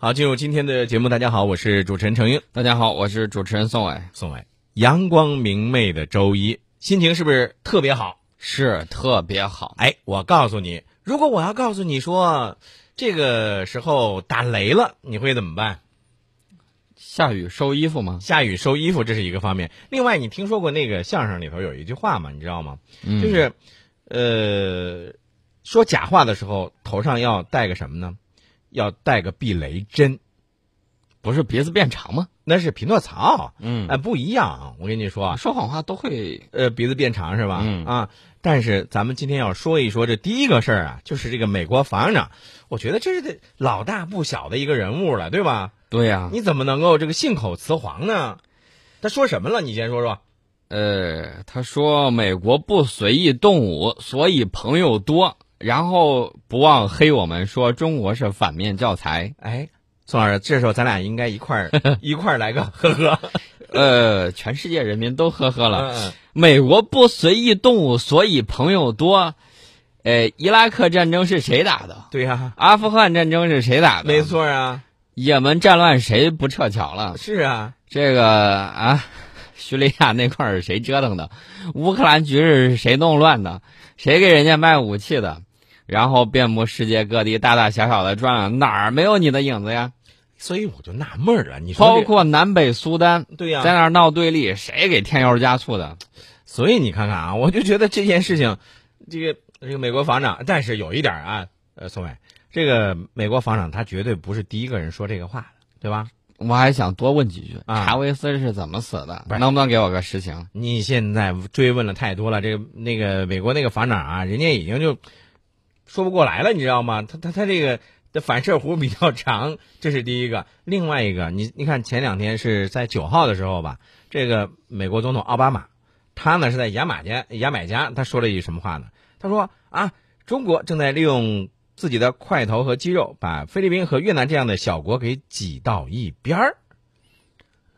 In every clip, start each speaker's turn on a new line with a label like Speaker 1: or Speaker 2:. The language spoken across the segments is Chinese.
Speaker 1: 好，进入今天的节目。大家好，我是主持人程英。
Speaker 2: 大家好，我是主持人宋伟。
Speaker 1: 宋伟，阳光明媚的周一，心情是不是特别好？
Speaker 2: 是特别好。
Speaker 1: 哎，我告诉你，如果我要告诉你说，这个时候打雷了，你会怎么办？
Speaker 2: 下雨收衣服吗？
Speaker 1: 下雨收衣服，这是一个方面。另外，你听说过那个相声里头有一句话吗？你知道吗？
Speaker 2: 嗯
Speaker 1: 就是，呃，说假话的时候，头上要戴个什么呢？要带个避雷针，
Speaker 2: 不是鼻子变长吗？
Speaker 1: 那是匹诺曹。
Speaker 2: 嗯
Speaker 1: 哎，不一样。我跟你说啊，
Speaker 2: 说谎话都会
Speaker 1: 呃，鼻子变长是吧？
Speaker 2: 嗯
Speaker 1: 啊，但是咱们今天要说一说这第一个事儿啊，就是这个美国防长，我觉得这是得老大不小的一个人物了，对吧？
Speaker 2: 对呀、
Speaker 1: 你怎么能够这个信口雌黄呢？他说什么了？你先说说。
Speaker 2: 呃，他说美国不随意动武，所以朋友多，然后不忘黑我们说中国是反面教材。
Speaker 1: 哎，宋老师，这时候咱俩应该一块儿 一块儿来个呵呵
Speaker 2: 呃，全世界人民都呵呵了。
Speaker 1: 嗯
Speaker 2: 美国不随意动武，所以朋友多。呃，伊拉克战争是谁打的？
Speaker 1: 对呀、
Speaker 2: 阿富汗战争是谁打的？
Speaker 1: 没。错啊，
Speaker 2: 也门战乱谁不撤侨了？
Speaker 1: 是啊，
Speaker 2: 这个啊，叙利亚那块儿是谁折腾的？乌克兰局势是谁弄乱的？谁给人家卖武器的？然后遍布世界各地，大大小小的转了，哪儿没有你的影子呀？
Speaker 1: 所以我就纳闷儿啊，你说
Speaker 2: 包括南北苏丹，
Speaker 1: 对呀、
Speaker 2: 在那儿闹对立，谁给添油加醋的？
Speaker 1: 所以你看看啊，我就觉得这件事情，这个这个美国防长，但是有一点儿啊，呃，宋伟，这个美国防长他绝对不是第一个人说这个话的，对吧？
Speaker 2: 我还想多问几句，
Speaker 1: 啊
Speaker 2: 查韦斯是怎么死的？能不能给我个实情？
Speaker 1: 你现在追问了太多了，这个那个美国那个防长啊，人家已经就说不过来了，你知道吗？他他他这个的反射弧比较长，这是第一个。另外一个，你你看前两天是在九号的时候吧，这个美国总统奥巴马，他呢是在牙买加牙买加，他说了一句什么话呢？他说啊，中国正在利用自己的块头和肌肉，把菲律宾和越南这样的小国给挤到一边儿。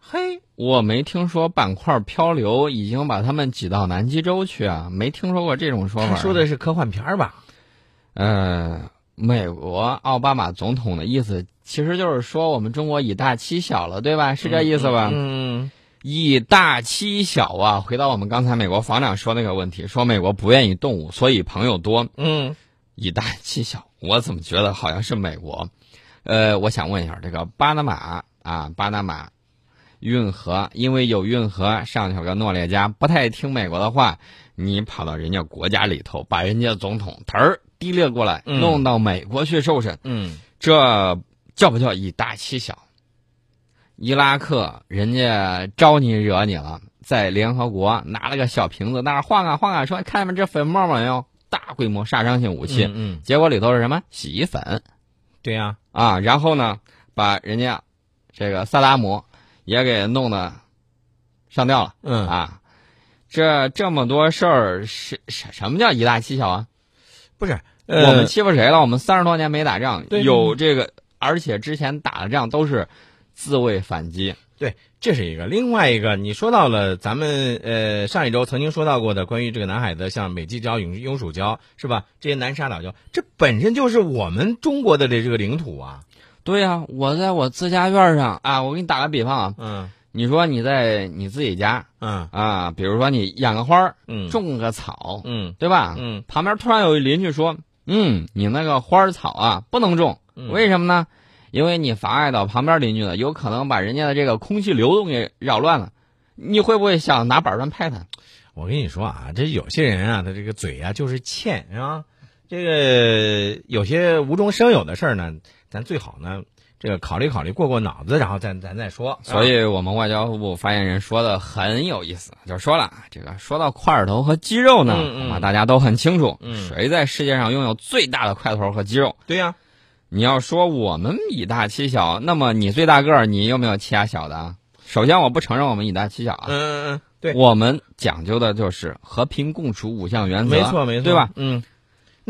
Speaker 1: 嘿，
Speaker 2: 我没听说板块漂流已经把他们挤到南极洲去啊，没听说过这种说法。
Speaker 1: 他说的是科幻片儿吧？
Speaker 2: 呃，美国奥巴马总统的意思其实就是说我们中国以大欺小了，对吧？是这意思吧？
Speaker 1: 嗯，
Speaker 2: 以大欺小啊！回到我们刚才美国防长说那个问题，说美国不愿意动武，所以朋友多。
Speaker 1: 嗯
Speaker 2: 以大欺小，我怎么觉得好像是美国？呃，我想问一下，这个巴拿马啊，巴拿马运河，因为有运河，上头有个诺列加不太听美国的话，你跑到人家国家里头，把人家总统嘚儿提溜过来，
Speaker 1: 嗯
Speaker 2: 弄到美国去受审，
Speaker 1: 嗯
Speaker 2: 这叫不叫以大欺小？伊拉克人家招你惹你了，在联合国拿了个小瓶子，那儿晃啊晃啊，说看见没这粉末没有？大规模杀伤性武器，
Speaker 1: 嗯嗯，
Speaker 2: 结果里头是什么？洗衣粉
Speaker 1: 对呀、
Speaker 2: 啊！然后呢，把人家这个萨达姆也给弄的上吊了
Speaker 1: 嗯
Speaker 2: 啊！这这么多事儿，是什什么叫以大欺小啊？
Speaker 1: 不是，
Speaker 2: 我们
Speaker 1: 呃，
Speaker 2: 欺负谁了？我们三十多年没打仗，有这个，而且之前打的仗都是自卫反击。
Speaker 1: 对这是一个，另外一个，你说到了咱们呃上一周曾经说到过的关于这个南海的，像美济礁、永永暑礁是吧？这些南沙岛礁，这本身就是我们中国的这这个领土啊。
Speaker 2: 对呀、我在我自家院上啊，我给你打个比方啊，
Speaker 1: 嗯
Speaker 2: 你说你在你自己家
Speaker 1: 嗯
Speaker 2: 啊，比如说你养个花儿，
Speaker 1: 嗯，
Speaker 2: 种个草，
Speaker 1: 嗯
Speaker 2: 对吧？
Speaker 1: 嗯
Speaker 2: 旁边突然有一邻居说：“嗯，你那个花儿草啊不能种，
Speaker 1: 嗯
Speaker 2: 为什么呢？因为你妨碍到旁边邻居了，有可能把人家的这个空气流动给扰乱了。你会不会想拿板砖拍他？
Speaker 1: 我跟你说啊，这有些人啊，他这个嘴啊就是欠是吧。这个有些无中生有的事儿呢，咱最好呢，这个考虑考虑，过过脑子，然后咱咱再说。
Speaker 2: 所以我们外交部发言人说的很有意思，就说了这个说到块头和肌肉呢，
Speaker 1: 嗯嗯
Speaker 2: 恐怕大家都很清楚，
Speaker 1: 嗯
Speaker 2: 谁在世界上拥有最大的块头和肌肉？
Speaker 1: 对呀、
Speaker 2: 你要说我们以大欺小，那么你最大个儿，你有没有欺压小的啊？首先，我不承认我们以大欺小啊，
Speaker 1: 嗯嗯嗯，对，
Speaker 2: 我们讲究的就是和平共处五项原则，
Speaker 1: 没错没错，
Speaker 2: 对吧？？
Speaker 1: 嗯，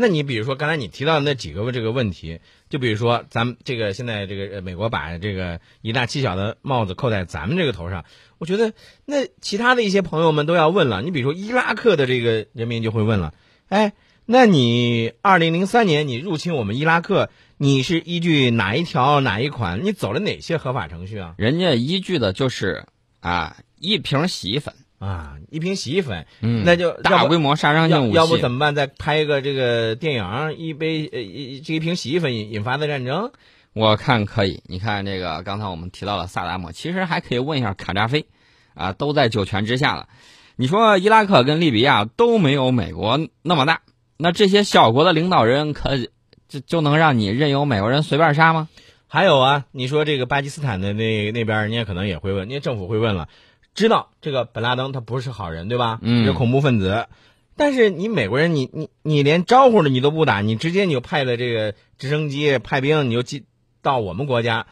Speaker 1: 那你比如说刚才你提到的那几个这个问题，就比如说咱们这个现在这个美国把这个以大欺小的帽子扣在咱们这个头上，我觉得那其他的一些朋友们都要问了，你比如说伊拉克的这个人民就会问了，哎，那你二零零三年你入侵我们伊拉克，你是依据哪一条哪一款？你走了哪些合法程序啊？
Speaker 2: 人家依据的就是啊一瓶洗衣粉，
Speaker 1: 啊，一瓶洗衣粉，
Speaker 2: 嗯，
Speaker 1: 那就
Speaker 2: 大规模杀伤性武器。
Speaker 1: 要要不怎么办？再拍一个这个电影，一杯呃一这一瓶洗衣粉引引发的战争？
Speaker 2: 我看可以。你看这个，刚才我们提到了萨达姆，其实还可以问一下卡扎菲，啊，都在九泉之下了。你说伊拉克跟利比亚都没有美国那么大，那这些小国的领导人可就就能让你任由美国人随便杀吗？
Speaker 1: 还有啊，你说这个巴基斯坦的那那边，人家可能也会问，人家政府会问了，知道这个本拉登他不是好人，对吧？
Speaker 2: 嗯
Speaker 1: 是恐怖分子。但是你美国人，你你你连招呼的你都不打，你直接你就派了这个直升机派兵，你就进到我们国家，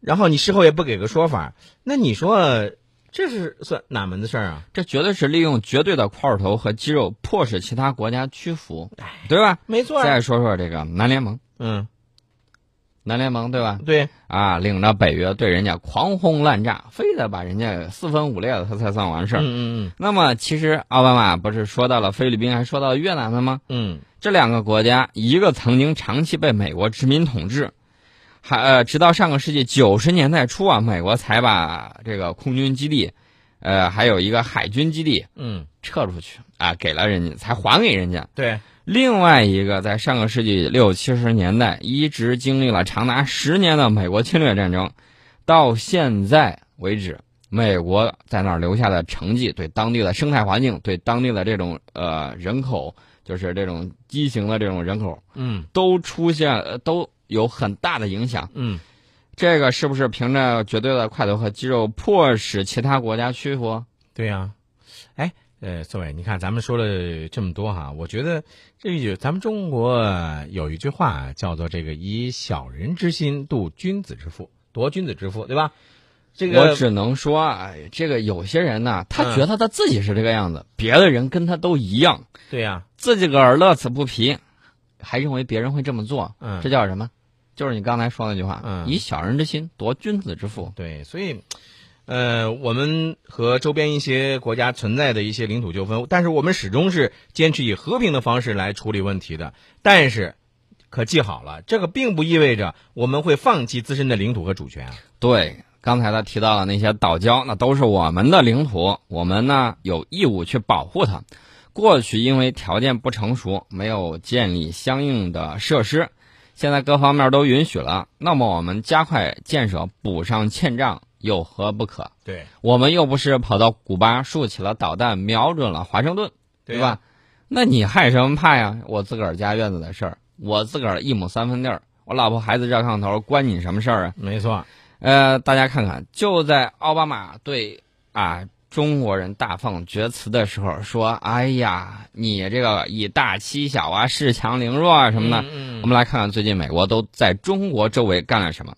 Speaker 1: 然后你事后也不给个说法，那你说这是算哪门子事儿啊？
Speaker 2: 这绝对是利用绝对的块头和肌肉迫使其他国家屈服，对吧？
Speaker 1: 没错儿，
Speaker 2: 再说说这个南联盟，
Speaker 1: 嗯，
Speaker 2: 南联盟对吧？
Speaker 1: 对，
Speaker 2: 啊，领着北约对人家狂轰滥炸，非得把人家四分五裂了，他才算完事儿。
Speaker 1: 嗯嗯
Speaker 2: 那么，其实奥巴马不是说到了菲律宾，还说到了越南了吗？
Speaker 1: 嗯
Speaker 2: 这两个国家，一个曾经长期被美国殖民统治，还呃，直到上个世纪九十年代初啊，美国才把这个空军基地，呃，还有一个海军基地
Speaker 1: 嗯，
Speaker 2: 撤出去啊，给了人家，才还给人家。
Speaker 1: 对，
Speaker 2: 另外一个，在上个世纪六七十年代，一直经历了长达十年的美国侵略战争，到现在为止，美国在那儿留下的成绩，对当地的生态环境，对当地的这种呃人口，就是这种畸形的这种人口，
Speaker 1: 嗯
Speaker 2: 都出现呃都有很大的影响。
Speaker 1: 嗯，
Speaker 2: 这个是不是凭着绝对的块头和肌肉，迫使其他国家屈服？
Speaker 1: 对呀、哎，呃，四伟，你看咱们说了这么多哈，我觉得这一句咱们中国有一句话叫做这个以小人之心度君子之腹，夺君子之腹，对吧？这个
Speaker 2: 我只能说，哎，这个有些人呢，他
Speaker 1: 嗯
Speaker 2: 觉得他自己是这个样子，别的人跟他都一样。
Speaker 1: 对呀、
Speaker 2: 自己个儿乐此不疲，还认为别人会这么做，
Speaker 1: 嗯
Speaker 2: 这叫什么？就是你刚才说那句话，
Speaker 1: 嗯
Speaker 2: 以小人之心夺君子之腹。
Speaker 1: 对，所以，呃，我们和周边一些国家存在的一些领土纠纷，但是我们始终是坚持以和平的方式来处理问题的。但是，可记好了，这个并不意味着我们会放弃自身的领土和主权啊。
Speaker 2: 对，刚才他提到了那些岛礁，那都是我们的领土，我们呢有义务去保护它。过去因为条件不成熟，没有建立相应的设施，现在各方面都允许了，那么我们加快建设，补上欠账，有何不可？
Speaker 1: 对，
Speaker 2: 我们又不是跑到古巴竖起了导弹，瞄准了华盛顿，对吧？那你害什么怕呀？我自个儿家院子的事儿，我自个儿一亩三分地儿，我老婆孩子热炕头，关你什么事儿啊？
Speaker 1: 没错，
Speaker 2: 呃，大家看看，就在奥巴马对啊中国人大放厥词的时候，说：“哎呀，你这个以大欺小啊，恃强凌弱啊什么的。
Speaker 1: 嗯嗯
Speaker 2: 我们来看看最近美国都在中国周围干了什么。